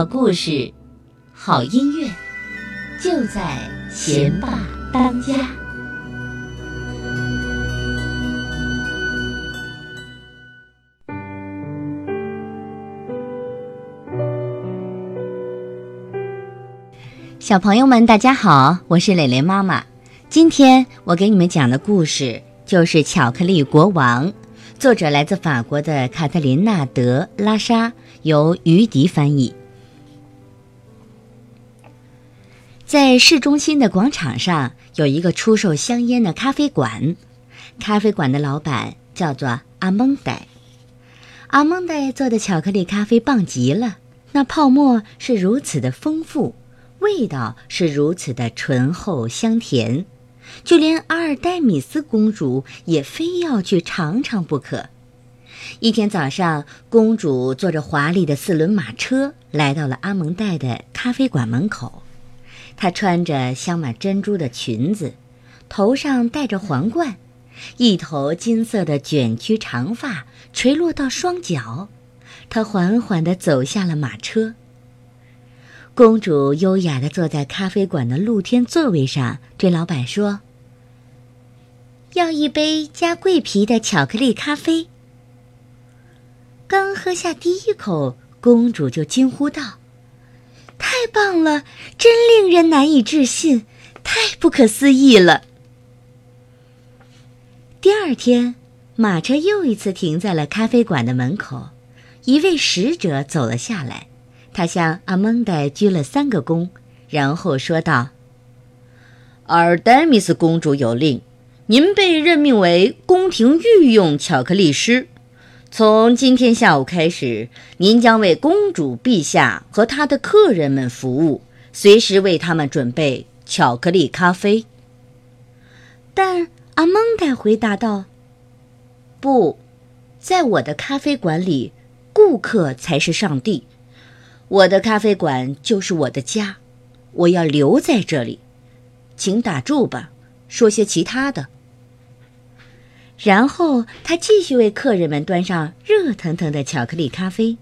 好故事，好音乐，就在贤爸当家。小朋友们，大家好，我是蕾蕾妈妈。今天我给你们讲的故事就是《巧克力国王》，作者来自法国的卡特琳娜·德拉莎，由于迪翻译。在市中心的广场上有一个出售香烟的咖啡馆，咖啡馆的老板叫做阿蒙代。阿蒙代做的巧克力咖啡棒极了，那泡沫是如此的丰富，味道是如此的醇厚香甜。就连阿尔黛米斯公主也非要去尝尝不可。一天早上，公主坐着华丽的四轮马车来到了阿蒙代的咖啡馆门口。她穿着镶满珍珠的裙子，头上戴着皇冠，一头金色的卷曲长发垂落到双脚。她缓缓地走下了马车。公主优雅地坐在咖啡馆的露天座位上，对老板说：“要一杯加桂皮的巧克力咖啡。”刚喝下第一口，公主就惊呼道：“太棒了，真令人难以置信，太不可思议了！”第二天，马车又一次停在了咖啡馆的门口，一位使者走了下来。他向阿蒙代鞠了三个躬，然后说道：“阿尔黛米斯公主有令，您被任命为宫廷御用巧克力师。从今天下午开始，您将为公主陛下和她的客人们服务，随时为他们准备巧克力咖啡。”但阿蒙代回答道：“不，在我的咖啡馆里，顾客才是上帝。”我的咖啡馆就是我的家，我要留在这里，请打住吧，说些其他的。然后他继续为客人们端上热腾腾的巧克力咖啡。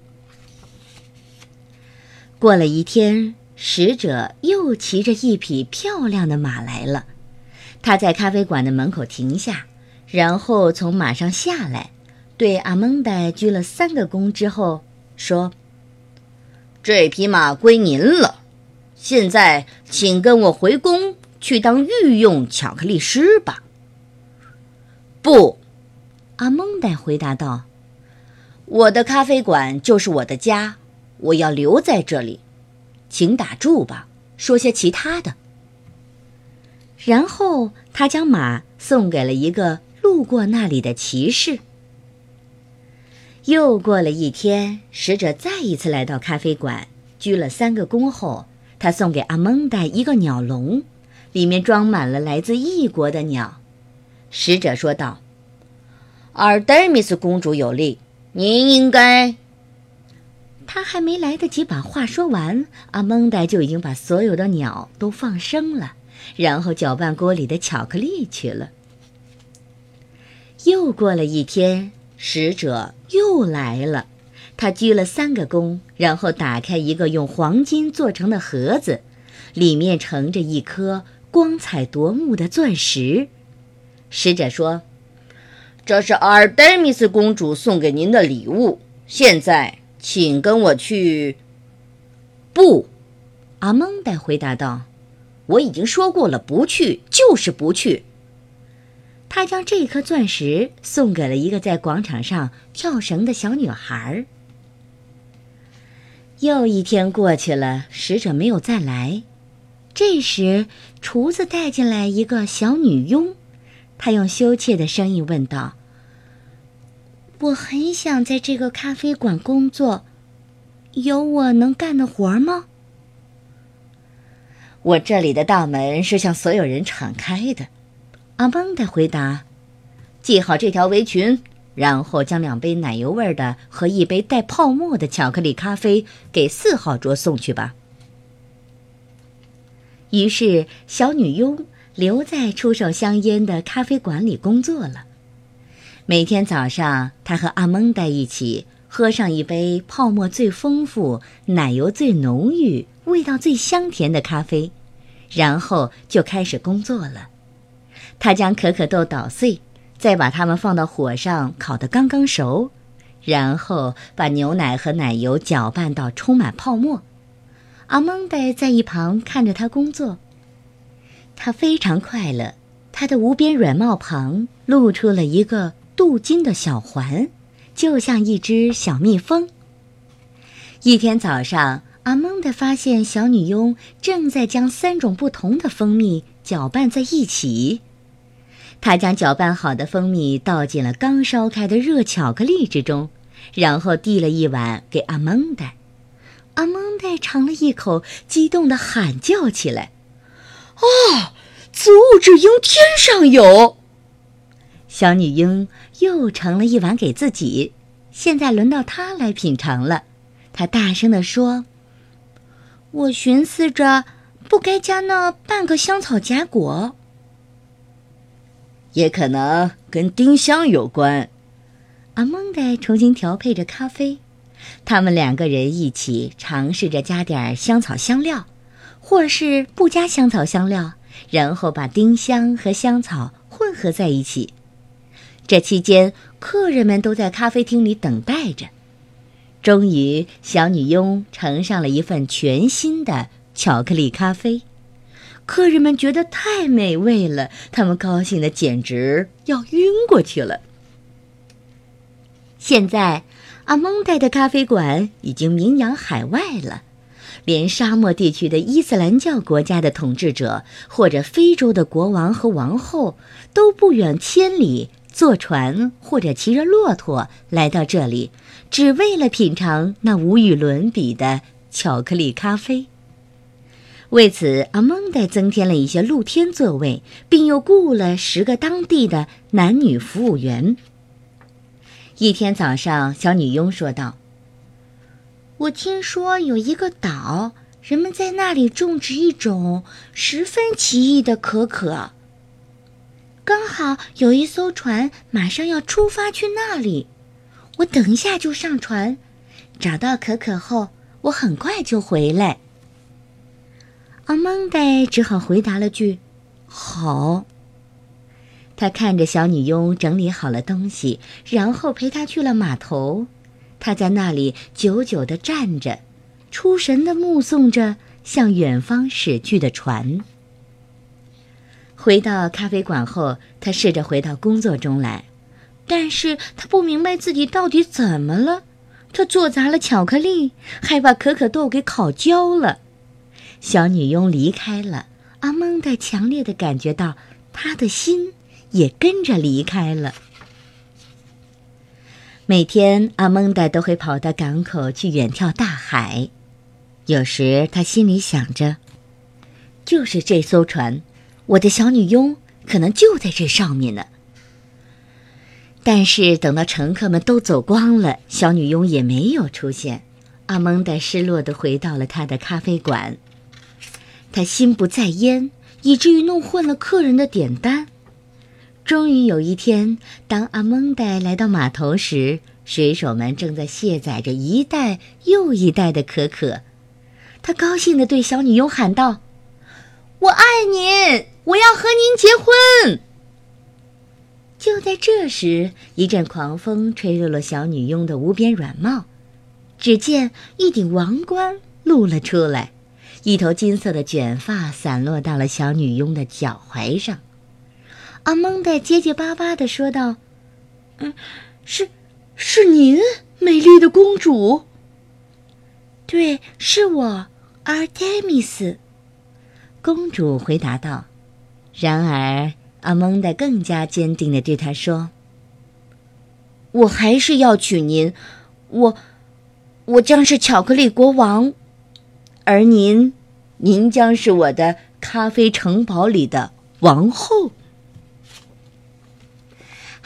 过了一天，使者又骑着一匹漂亮的马来了，他在咖啡馆的门口停下，然后从马上下来，对阿蒙代鞠了三个躬之后说。这匹马归您了，现在请跟我回宫去当御用巧克力师吧。不，阿蒙代回答道：“我的咖啡馆就是我的家，我要留在这里，请打住吧，说些其他的。”然后他将马送给了一个路过那里的骑士。又过了一天，使者再一次来到咖啡馆，鞠了三个躬后，他送给阿蒙代一个鸟笼，里面装满了来自异国的鸟。使者说道：“阿尔黛米斯公主有令，您应该……”他还没来得及把话说完，阿蒙代就已经把所有的鸟都放生了，然后搅拌锅里的巧克力去了。又过了一天。使者又来了，他鞠了三个躬，然后打开一个用黄金做成的盒子，里面盛着一颗光彩夺目的钻石。使者说：“这是阿尔黛米斯公主送给您的礼物。现在，请跟我去。”不，阿蒙代回答道：“我已经说过了，不去就是不去。”他将这颗钻石送给了一个在广场上跳绳的小女孩。又一天过去了，使者没有再来。这时，厨子带进来一个小女佣，她用羞怯的声音问道：“我很想在这个咖啡馆工作，有我能干的活吗？”“我这里的大门是向所有人敞开的。”阿蒙的回答：“系好这条围裙，然后将两杯奶油味的和一杯带泡沫的巧克力咖啡给四号桌送去吧。”于是，小女佣留在出售香烟的咖啡馆里工作了。每天早上，他和阿蒙在一起喝上一杯泡沫最丰富、奶油最浓郁、味道最香甜的咖啡，然后就开始工作了。他将可可豆捣碎，再把它们放到火上烤得刚刚熟，然后把牛奶和奶油搅拌到充满泡沫。阿蒙戴在一旁看着他工作，他非常快乐。他的无边软帽旁露出了一个镀金的小环，就像一只小蜜蜂。一天早上，阿蒙戴发现小女佣正在将三种不同的蜂蜜搅拌在一起。他将搅拌好的蜂蜜倒进了刚烧开的热巧克力之中，然后递了一碗给阿蒙戴。阿蒙戴尝了一口，激动地喊叫起来：“啊！此物只应天上有！”小女婴又盛了一碗给自己，现在轮到她来品尝了。她大声地说：“我寻思着，不该加那半个香草荚果。”也可能跟丁香有关。阿蒙戴重新调配着咖啡，他们两个人一起尝试着加点香草香料，或是不加香草香料，然后把丁香和香草混合在一起。这期间，客人们都在咖啡厅里等待着。终于，小女佣盛上了一份全新的巧克力咖啡。客人们觉得太美味了，他们高兴的简直要晕过去了。现在，阿蒙戴的咖啡馆已经名扬海外了，连沙漠地区的伊斯兰教国家的统治者，或者非洲的国王和王后，都不远千里坐船或者骑着骆驼来到这里，只为了品尝那无与伦比的巧克力咖啡。为此，阿蒙戴增添了一些露天座位，并又雇了十个当地的男女服务员。一天早上，小女佣说道：“我听说有一个岛，人们在那里种植一种十分奇异的可可。刚好有一艘船马上要出发去那里，我等一下就上船，找到可可后，我很快就回来。”阿蒙德只好回答了句：“好。”他看着小女佣整理好了东西，然后陪她去了码头。他在那里久久地站着，出神地目送着向远方驶去的船。回到咖啡馆后，他试着回到工作中来，但是他不明白自己到底怎么了。他做砸了巧克力，还把可可豆给烤焦了。小女佣离开了，阿蒙戴强烈的感觉到，他的心也跟着离开了。每天，阿蒙戴都会跑到港口去远眺大海，有时他心里想着，就是这艘船，我的小女佣可能就在这上面呢。但是等到乘客们都走光了，小女佣也没有出现，阿蒙戴失落地回到了他的咖啡馆。他心不在焉，以至于弄混了客人的点单。终于有一天，当阿蒙戴来到码头时，水手们正在卸载着一袋又一袋的可可。他高兴地对小女佣喊道：“我爱您，我要和您结婚。”就在这时，一阵狂风吹落了小女佣的无边软帽，只见一顶王冠露了出来。一头金色的卷发散落到了小女佣的脚踝上，阿蒙戴结结巴巴的说道：“嗯，是，是您，美丽的公主。”“对，是我，阿黛米斯。”公主回答道。然而，阿蒙戴更加坚定的对她说：“我还是要娶您，我，我将是巧克力国王，而您。”您将是我的咖啡城堡里的王后。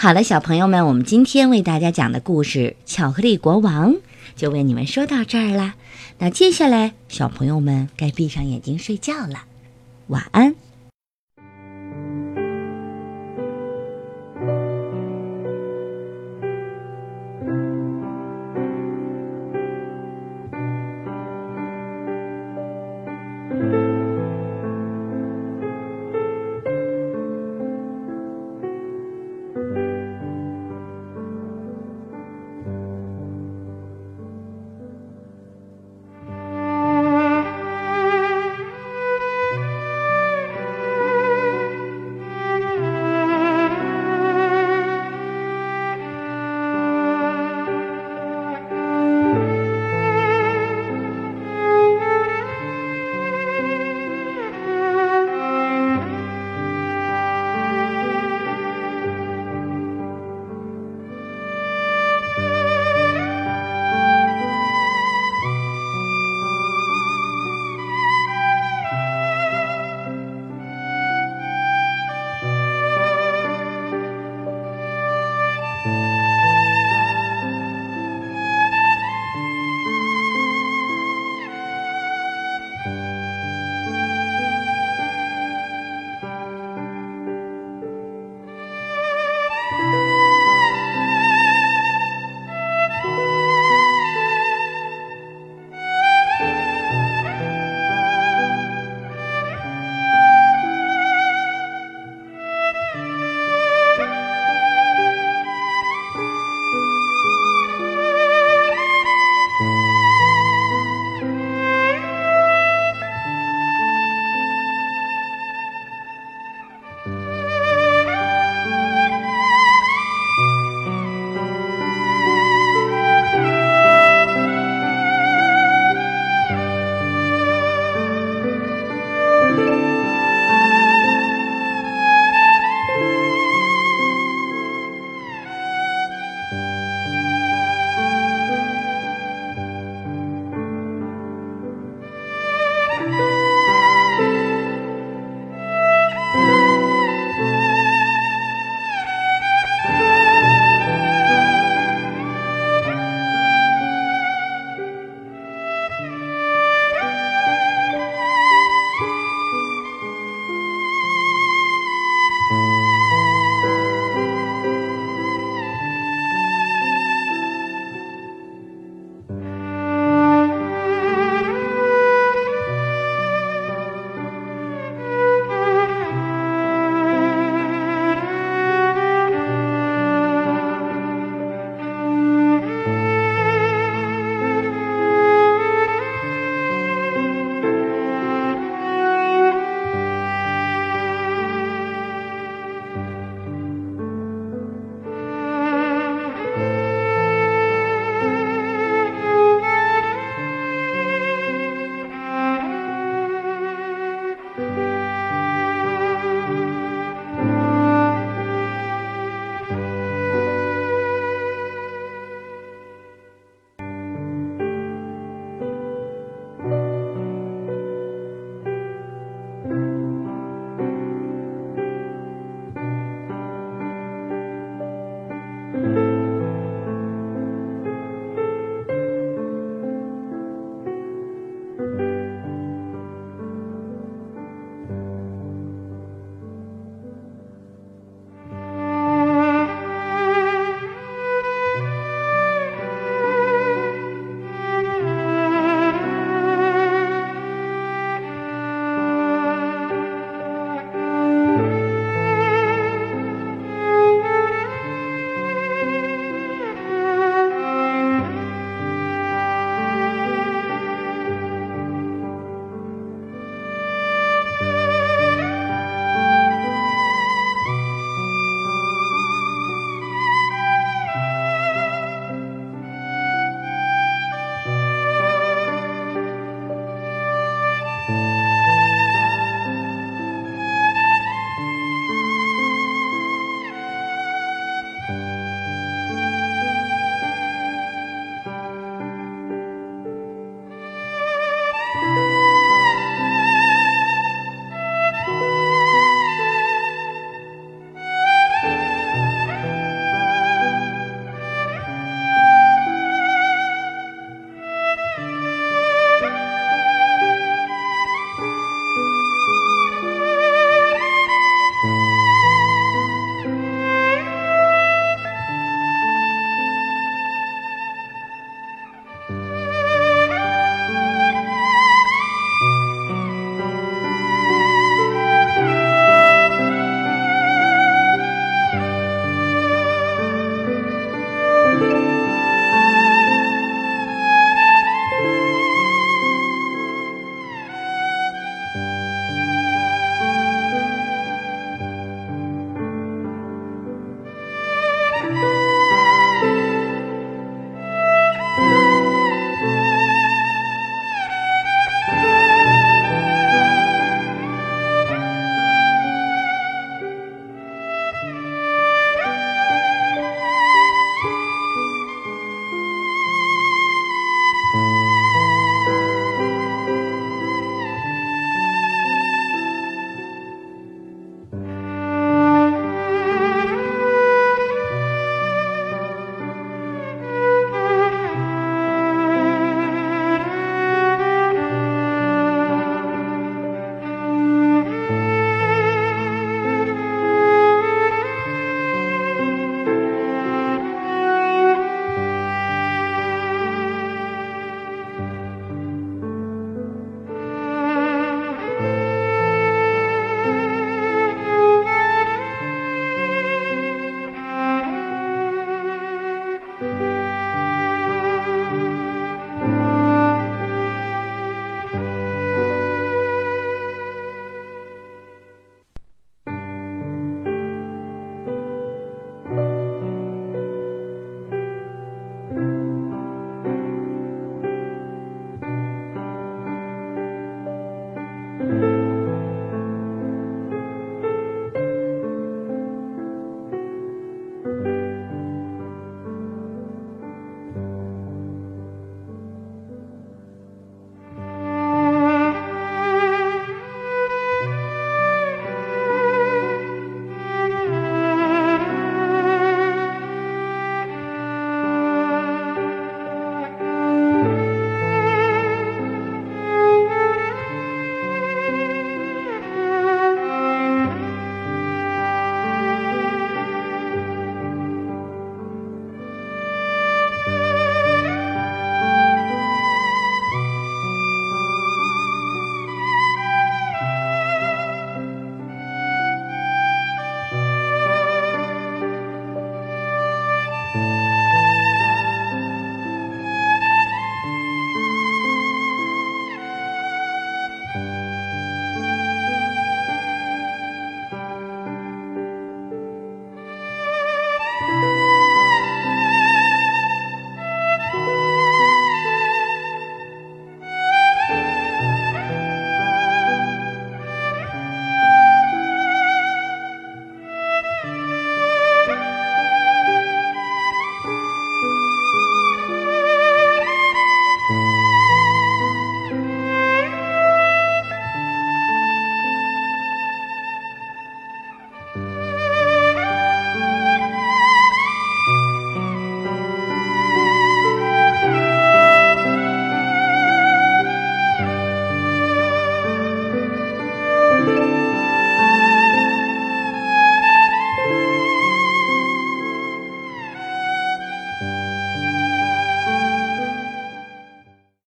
好了，小朋友们，我们今天为大家讲的故事《巧克力国王》就为你们说到这儿了。那接下来，小朋友们该闭上眼睛睡觉了，晚安。